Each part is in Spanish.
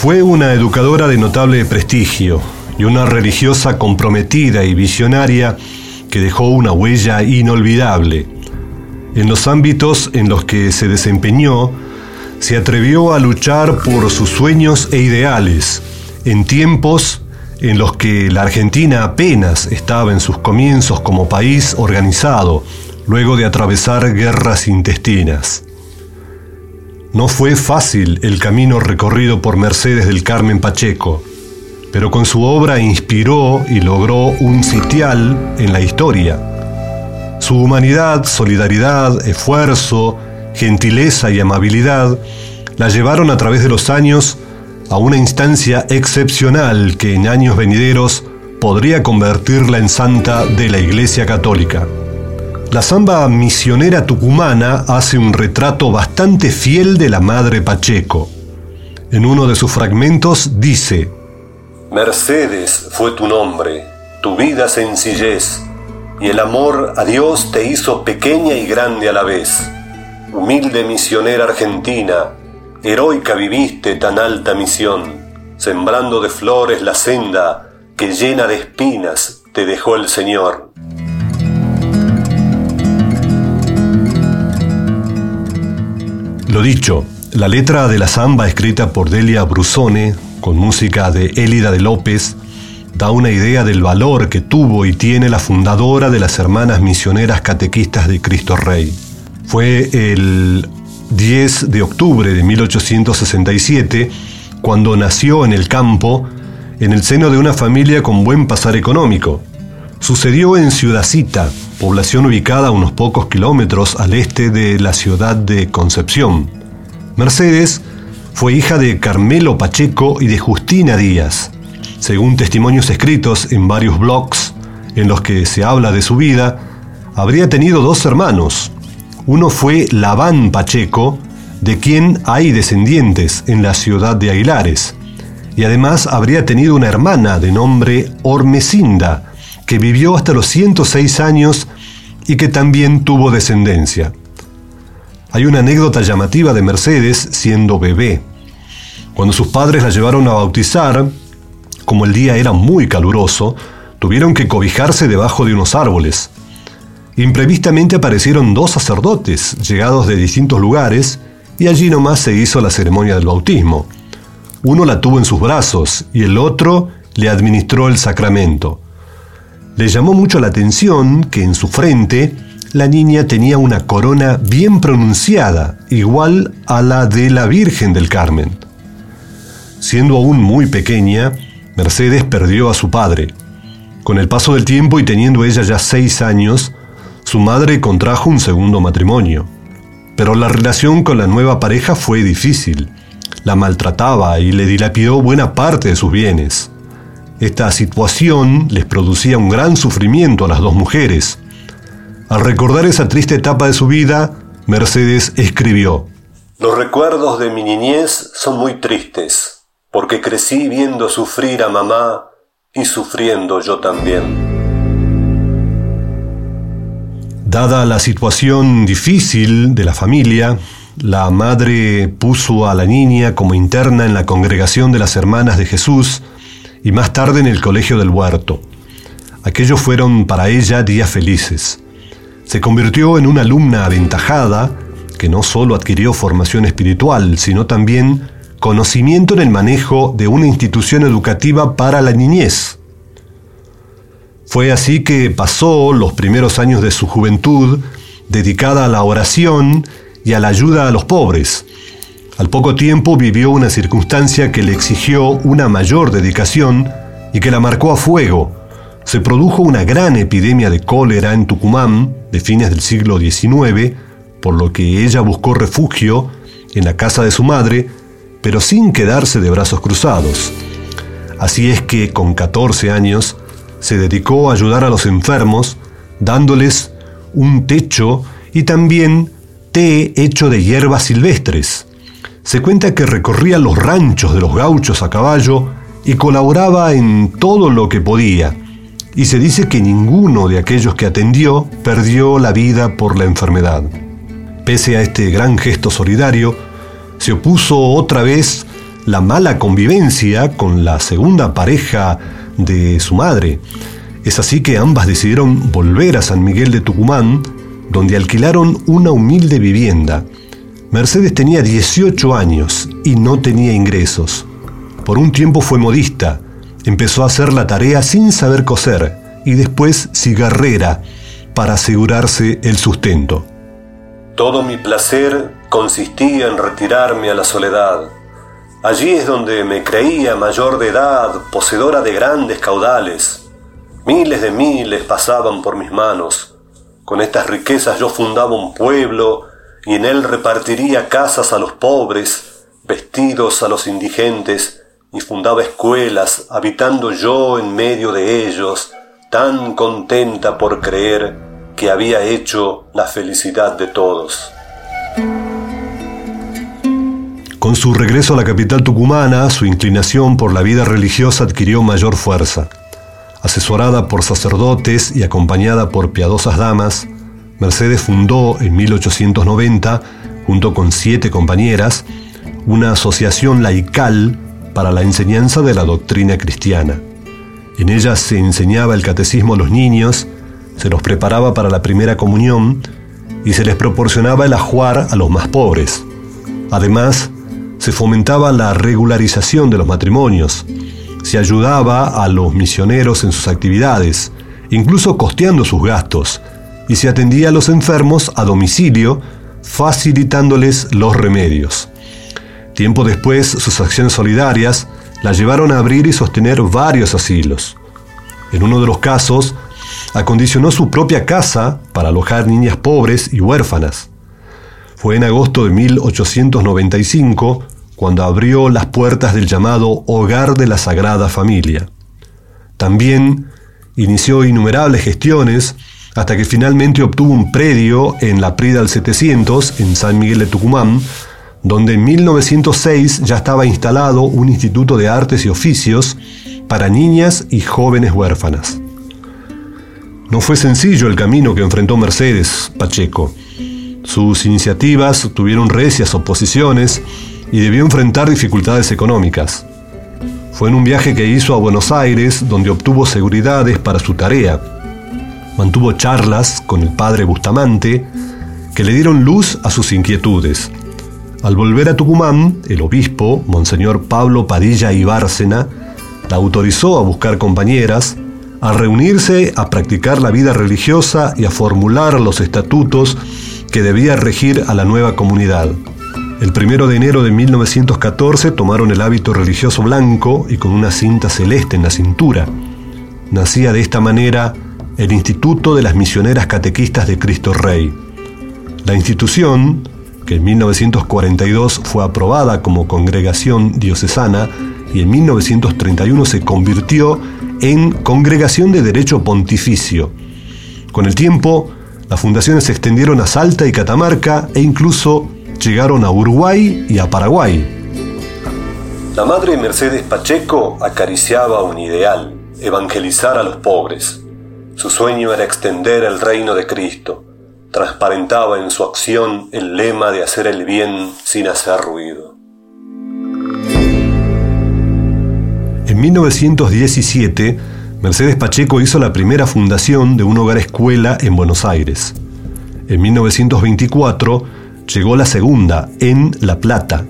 Fue una educadora de notable prestigio y una religiosa comprometida y visionaria que dejó una huella inolvidable. En los ámbitos en los que se desempeñó, se atrevió a luchar por sus sueños e ideales, en tiempos en los que la Argentina apenas estaba en sus comienzos como país organizado, luego de atravesar guerras intestinas. No fue fácil el camino recorrido por Mercedes del Carmen Pacheco, pero con su obra inspiró y logró un sitial en la historia. Su humanidad, solidaridad, esfuerzo, gentileza y amabilidad la llevaron a través de los años a una instancia excepcional que en años venideros podría convertirla en santa de la Iglesia Católica. La samba misionera tucumana hace un retrato bastante fiel de la Madre Pacheco. En uno de sus fragmentos dice, Mercedes fue tu nombre, tu vida sencillez, y el amor a Dios te hizo pequeña y grande a la vez. Humilde misionera argentina, heroica viviste tan alta misión, sembrando de flores la senda que llena de espinas te dejó el Señor. Lo dicho, la letra de la samba escrita por Delia Brusone, con música de Élida de López, da una idea del valor que tuvo y tiene la fundadora de las Hermanas Misioneras Catequistas de Cristo Rey. Fue el 10 de octubre de 1867 cuando nació en el campo, en el seno de una familia con buen pasar económico. Sucedió en Ciudadcita, población ubicada a unos pocos kilómetros al este de la ciudad de Concepción. Mercedes fue hija de Carmelo Pacheco y de Justina Díaz. Según testimonios escritos en varios blogs en los que se habla de su vida, habría tenido dos hermanos. Uno fue Labán Pacheco, de quien hay descendientes en la ciudad de Aguilares, y además habría tenido una hermana de nombre Ormecinda, que vivió hasta los 106 años y que también tuvo descendencia. Hay una anécdota llamativa de Mercedes siendo bebé. Cuando sus padres la llevaron a bautizar, como el día era muy caluroso, tuvieron que cobijarse debajo de unos árboles. Imprevistamente aparecieron dos sacerdotes, llegados de distintos lugares, y allí nomás se hizo la ceremonia del bautismo. Uno la tuvo en sus brazos y el otro le administró el sacramento. Le llamó mucho la atención que en su frente la niña tenía una corona bien pronunciada, igual a la de la Virgen del Carmen. Siendo aún muy pequeña, Mercedes perdió a su padre. Con el paso del tiempo y teniendo ella ya seis años, su madre contrajo un segundo matrimonio. Pero la relación con la nueva pareja fue difícil. La maltrataba y le dilapidó buena parte de sus bienes. Esta situación les producía un gran sufrimiento a las dos mujeres. Al recordar esa triste etapa de su vida, Mercedes escribió, Los recuerdos de mi niñez son muy tristes, porque crecí viendo sufrir a mamá y sufriendo yo también. Dada la situación difícil de la familia, la madre puso a la niña como interna en la congregación de las Hermanas de Jesús, y más tarde en el Colegio del Huerto. Aquellos fueron para ella días felices. Se convirtió en una alumna aventajada que no solo adquirió formación espiritual, sino también conocimiento en el manejo de una institución educativa para la niñez. Fue así que pasó los primeros años de su juventud dedicada a la oración y a la ayuda a los pobres, Al poco tiempo vivió una circunstancia que le exigió una mayor dedicación y que la marcó a fuego. Se produjo una gran epidemia de cólera en Tucumán de fines del siglo XIX, por lo que ella buscó refugio en la casa de su madre, pero sin quedarse de brazos cruzados. Así es que con 14 años se dedicó a ayudar a los enfermos, dándoles un techo y también té hecho de hierbas silvestres. Se cuenta que recorría los ranchos de los gauchos a caballo y colaboraba en todo lo que podía. Y se dice que ninguno de aquellos que atendió perdió la vida por la enfermedad. Pese a este gran gesto solidario, se opuso otra vez la mala convivencia con la segunda pareja de su madre. Es así que ambas decidieron volver a San Miguel de Tucumán, donde alquilaron una humilde vivienda. Mercedes tenía 18 años y no tenía ingresos. Por un tiempo fue modista, empezó a hacer la tarea sin saber coser y después cigarrera para asegurarse el sustento. Todo mi placer consistía en retirarme a la soledad. Allí es donde me creía mayor de edad, poseedora de grandes caudales. Miles de miles pasaban por mis manos. Con estas riquezas yo fundaba un pueblo y en él repartiría casas a los pobres, vestidos a los indigentes, y fundaba escuelas, habitando yo en medio de ellos, tan contenta por creer que había hecho la felicidad de todos. Con su regreso a la capital tucumana, su inclinación por la vida religiosa adquirió mayor fuerza. Asesorada por sacerdotes y acompañada por piadosas damas, Mercedes fundó en 1890, junto con siete compañeras, una asociación laical para la enseñanza de la doctrina cristiana. En ella se enseñaba el catecismo a los niños, se los preparaba para la primera comunión y se les proporcionaba el ajuar a los más pobres. Además, se fomentaba la regularización de los matrimonios, se ayudaba a los misioneros en sus actividades, incluso costeando sus gastos, y se atendía a los enfermos a domicilio, facilitándoles los remedios. Tiempo después, sus acciones solidarias la llevaron a abrir y sostener varios asilos. En uno de los casos, acondicionó su propia casa para alojar niñas pobres y huérfanas. Fue en agosto de 1895 cuando abrió las puertas del llamado Hogar de la Sagrada Familia. También inició innumerables gestiones hasta que finalmente obtuvo un predio en la Prida del 700, en San Miguel de Tucumán, donde en 1906 ya estaba instalado un instituto de artes y oficios para niñas y jóvenes huérfanas. No fue sencillo el camino que enfrentó Mercedes Pacheco. Sus iniciativas tuvieron recias oposiciones y debió enfrentar dificultades económicas. Fue en un viaje que hizo a Buenos Aires donde obtuvo seguridades para su tarea. Mantuvo charlas con el padre Bustamante que le dieron luz a sus inquietudes. Al volver a Tucumán, el obispo, Monseñor Pablo Padilla y Bárcena, la autorizó a buscar compañeras, a reunirse, a practicar la vida religiosa y a formular los estatutos que debía regir a la nueva comunidad. El primero de enero de 1914 tomaron el hábito religioso blanco y con una cinta celeste en la cintura. Nacía de esta manera el Instituto de las Misioneras Catequistas de Cristo Rey. La institución, que en 1942 fue aprobada como congregación diocesana y en 1931 se convirtió en congregación de derecho pontificio. Con el tiempo, las fundaciones se extendieron a Salta y Catamarca e incluso llegaron a Uruguay y a Paraguay. La madre Mercedes Pacheco acariciaba un ideal, evangelizar a los pobres. Su sueño era extender el reino de Cristo transparentaba en su acción el lema de hacer el bien sin hacer ruido. En 1917, Mercedes Pacheco hizo la primera fundación de un hogar escuela en Buenos Aires. En 1924 llegó la segunda, en La Plata.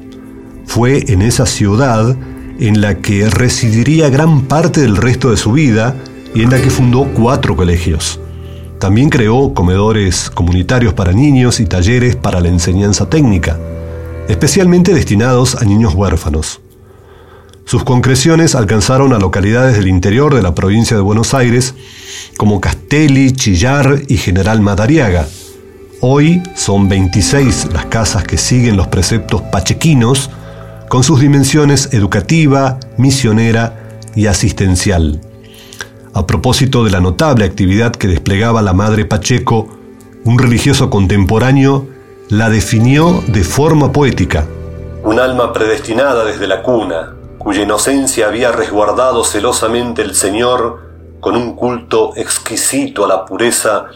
Fue en esa ciudad en la que residiría gran parte del resto de su vida y en la que fundó cuatro colegios. También creó comedores comunitarios para niños y talleres para la enseñanza técnica. especialmente destinados a niños huérfanos. Sus concreciones alcanzaron a localidades del interior de la provincia de Buenos Aires, como Castelli, Chillar y General Madariaga. Hoy son 26 las casas que siguen los preceptos pachequinos, con sus dimensiones educativa, misionera y asistencial. A propósito de la notable actividad que desplegaba la Madre Pacheco, un religioso contemporáneo la definió de forma poética. Un alma predestinada desde la cuna, cuya inocencia había resguardado celosamente el Señor con un culto exquisito a la pureza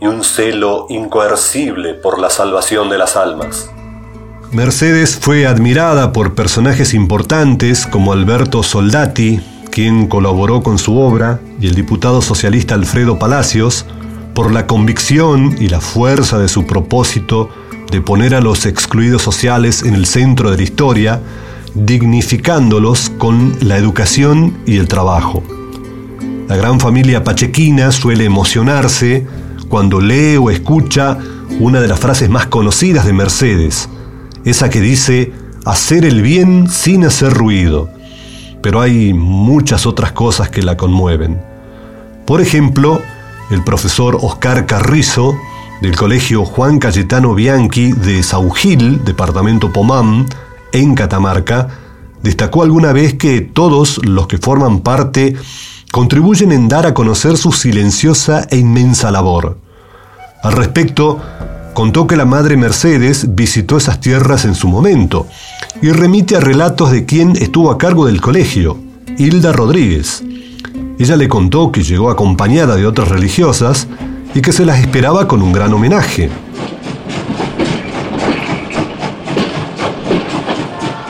y un celo incoercible por la salvación de las almas. Mercedes fue admirada por personajes importantes como Alberto Soldati, quien colaboró con su obra, y el diputado socialista Alfredo Palacios, por la convicción y la fuerza de su propósito de poner a los excluidos sociales en el centro de la historia, dignificándolos con la educación y el trabajo. La gran familia pachequina suele emocionarse cuando lee o escucha una de las frases más conocidas de Mercedes, esa que dice hacer el bien sin hacer ruido pero hay muchas otras cosas que la conmueven. Por ejemplo, el profesor Oscar Carrizo, del Colegio Juan Cayetano Bianchi de Saugil, departamento Pomán, en Catamarca, destacó alguna vez que todos los que forman parte contribuyen en dar a conocer su silenciosa e inmensa labor. Al respecto, contó que la madre Mercedes visitó esas tierras en su momento y remite a relatos de quien estuvo a cargo del colegio, Hilda Rodríguez. Ella le contó que llegó acompañada de otras religiosas y que se las esperaba con un gran homenaje.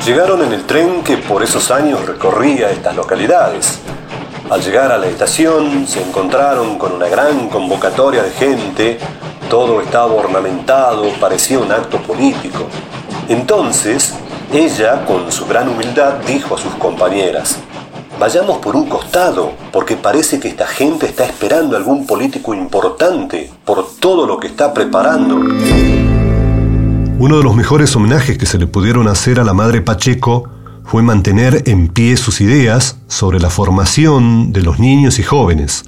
Llegaron en el tren que por esos años recorría estas localidades. Al llegar a la estación se encontraron con una gran convocatoria de gente, todo estaba ornamentado, parecía un acto político. Entonces ella, con su gran humildad, dijo a sus compañeras, Vayamos por un costado, porque parece que esta gente está esperando algún político importante por todo lo que está preparando. Uno de los mejores homenajes que se le pudieron hacer a la madre Pacheco fue mantener en pie sus ideas sobre la formación de los niños y jóvenes.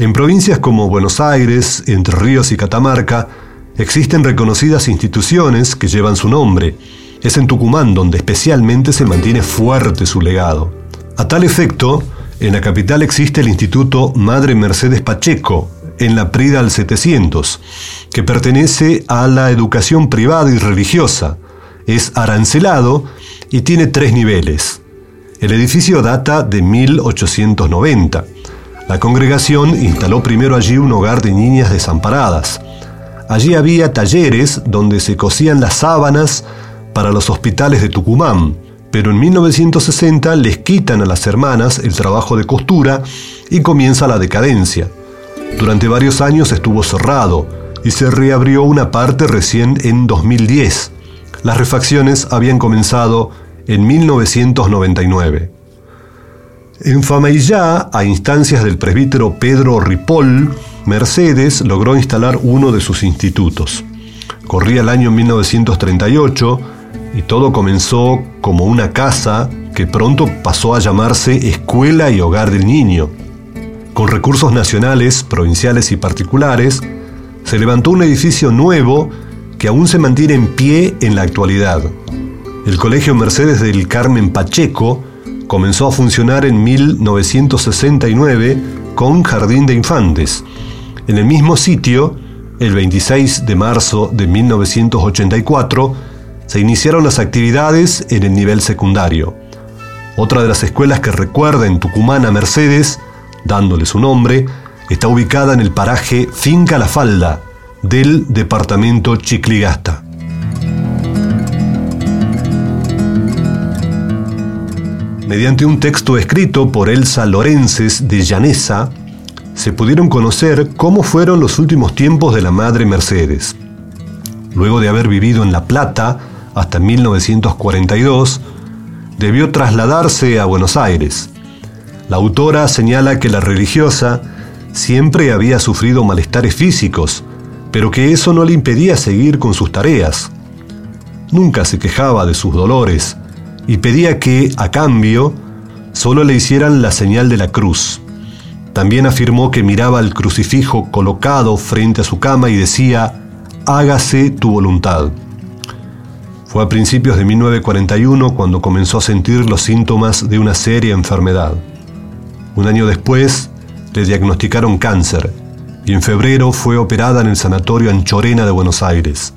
En provincias como Buenos Aires, Entre Ríos y Catamarca, existen reconocidas instituciones que llevan su nombre, es en Tucumán donde especialmente se mantiene fuerte su legado. A tal efecto, en la capital existe el Instituto Madre Mercedes Pacheco, en la Prida al 700, que pertenece a la educación privada y religiosa. Es arancelado y tiene tres niveles. El edificio data de 1890. La congregación instaló primero allí un hogar de niñas desamparadas. Allí había talleres donde se cosían las sábanas para los hospitales de Tucumán, pero en 1960 les quitan a las hermanas el trabajo de costura y comienza la decadencia. Durante varios años estuvo cerrado y se reabrió una parte recién en 2010. Las refacciones habían comenzado en 1999. En Famaillá, a instancias del presbítero Pedro Ripoll, Mercedes logró instalar uno de sus institutos. Corría el año 1938 y todo comenzó como una casa que pronto pasó a llamarse Escuela y Hogar del Niño. Con recursos nacionales, provinciales y particulares, se levantó un edificio nuevo que aún se mantiene en pie en la actualidad. El Colegio Mercedes del Carmen Pacheco comenzó a funcionar en 1969 con Jardín de Infantes. En el mismo sitio, el 26 de marzo de 1984, se iniciaron las actividades en el nivel secundario. Otra de las escuelas que recuerda en Tucumán a Mercedes, dándole su nombre, está ubicada en el paraje Finca La Falda del departamento Chicligasta. Mediante un texto escrito por Elsa Lorences de Llanesa, se pudieron conocer cómo fueron los últimos tiempos de la Madre Mercedes. Luego de haber vivido en La Plata, hasta 1942, debió trasladarse a Buenos Aires. La autora señala que la religiosa siempre había sufrido malestares físicos, pero que eso no le impedía seguir con sus tareas. nunca se quejaba de sus dolores y pedía que, a cambio, solo le hicieran la señal de la cruz. También afirmó que miraba el crucifijo colocado frente a su cama y decía, hágase tu voluntad. Fue a principios de 1941 cuando comenzó a sentir los síntomas de una seria enfermedad. Un año después le diagnosticaron cáncer y en febrero fue operada en el Sanatorio Anchorena de Buenos Aires.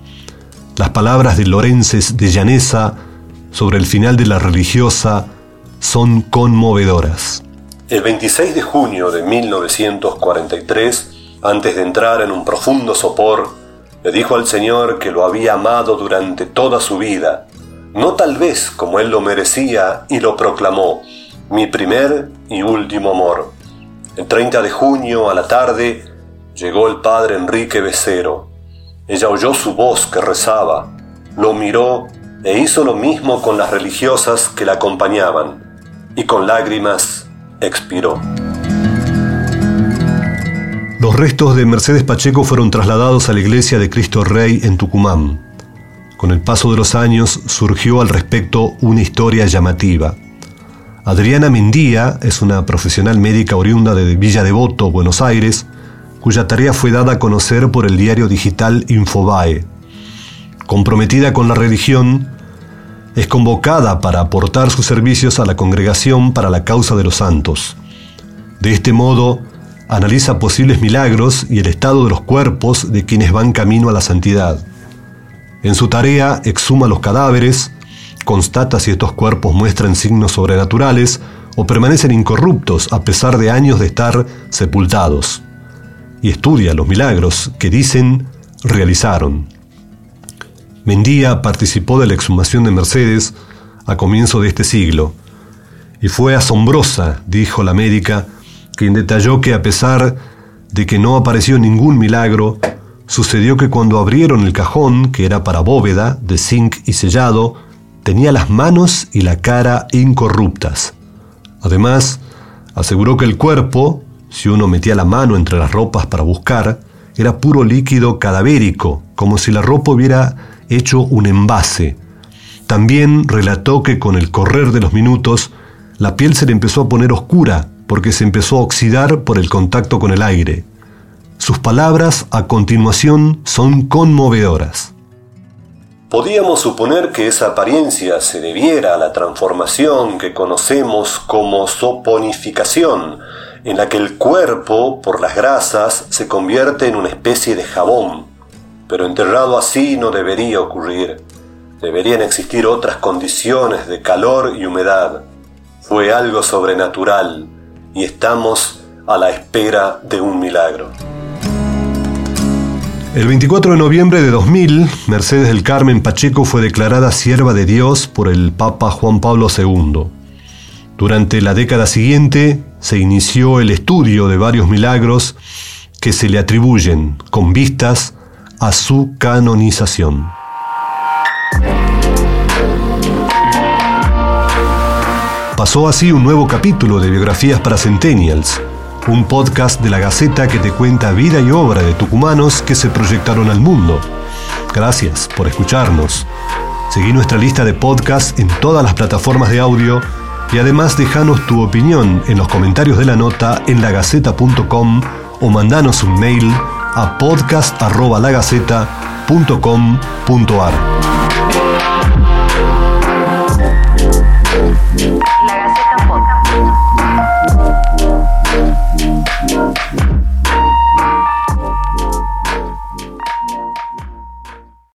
Las palabras de Lorences de Llanesa sobre el final de la religiosa son conmovedoras. El 26 de junio de 1943, antes de entrar en un profundo sopor, le dijo al Señor que lo había amado durante toda su vida, no tal vez como él lo merecía, y lo proclamó, mi primer y último amor. El 30 de junio a la tarde llegó el padre Enrique Becero. Ella oyó su voz que rezaba, lo miró e hizo lo mismo con las religiosas que la acompañaban, y con lágrimas expiró. Los restos de Mercedes Pacheco fueron trasladados a la iglesia de Cristo Rey en Tucumán. Con el paso de los años surgió al respecto una historia llamativa. Adriana Mendía es una profesional médica oriunda de Villa Devoto, Buenos Aires, cuya tarea fue dada a conocer por el diario digital Infobae. Comprometida con la religión, es convocada para aportar sus servicios a la Congregación para la Causa de los Santos. De este modo, analiza posibles milagros y el estado de los cuerpos de quienes van camino a la santidad. En su tarea exhuma los cadáveres, constata si estos cuerpos muestran signos sobrenaturales o permanecen incorruptos a pesar de años de estar sepultados, y estudia los milagros que dicen realizaron. Mendía participó de la exhumación de Mercedes a comienzo de este siglo, y fue asombrosa, dijo la médica, quien detalló que a pesar de que no apareció ningún milagro, sucedió que cuando abrieron el cajón, que era para bóveda, de zinc y sellado, tenía las manos y la cara incorruptas. Además, aseguró que el cuerpo, si uno metía la mano entre las ropas para buscar, era puro líquido cadavérico, como si la ropa hubiera hecho un envase. También relató que con el correr de los minutos, la piel se le empezó a poner oscura porque se empezó a oxidar por el contacto con el aire. Sus palabras a continuación son conmovedoras. Podíamos suponer que esa apariencia se debiera a la transformación que conocemos como soponificación, en la que el cuerpo, por las grasas, se convierte en una especie de jabón pero enterrado así no debería ocurrir. Deberían existir otras condiciones de calor y humedad. Fue algo sobrenatural y estamos a la espera de un milagro. El 24 de noviembre de 2000, Mercedes del Carmen Pacheco fue declarada sierva de Dios por el Papa Juan Pablo II. Durante la década siguiente se inició el estudio de varios milagros que se le atribuyen con vistas a su canonización. Pasó así un nuevo capítulo de Biografías para Centennials, un podcast de la Gaceta que te cuenta vida y obra de tucumanos que se proyectaron al mundo. Gracias por escucharnos. Seguí nuestra lista de podcasts en todas las plataformas de audio y además déjanos tu opinión en los comentarios de la nota en lagaceta.com o mandanos un mail a podcast.lagaceta.com.ar.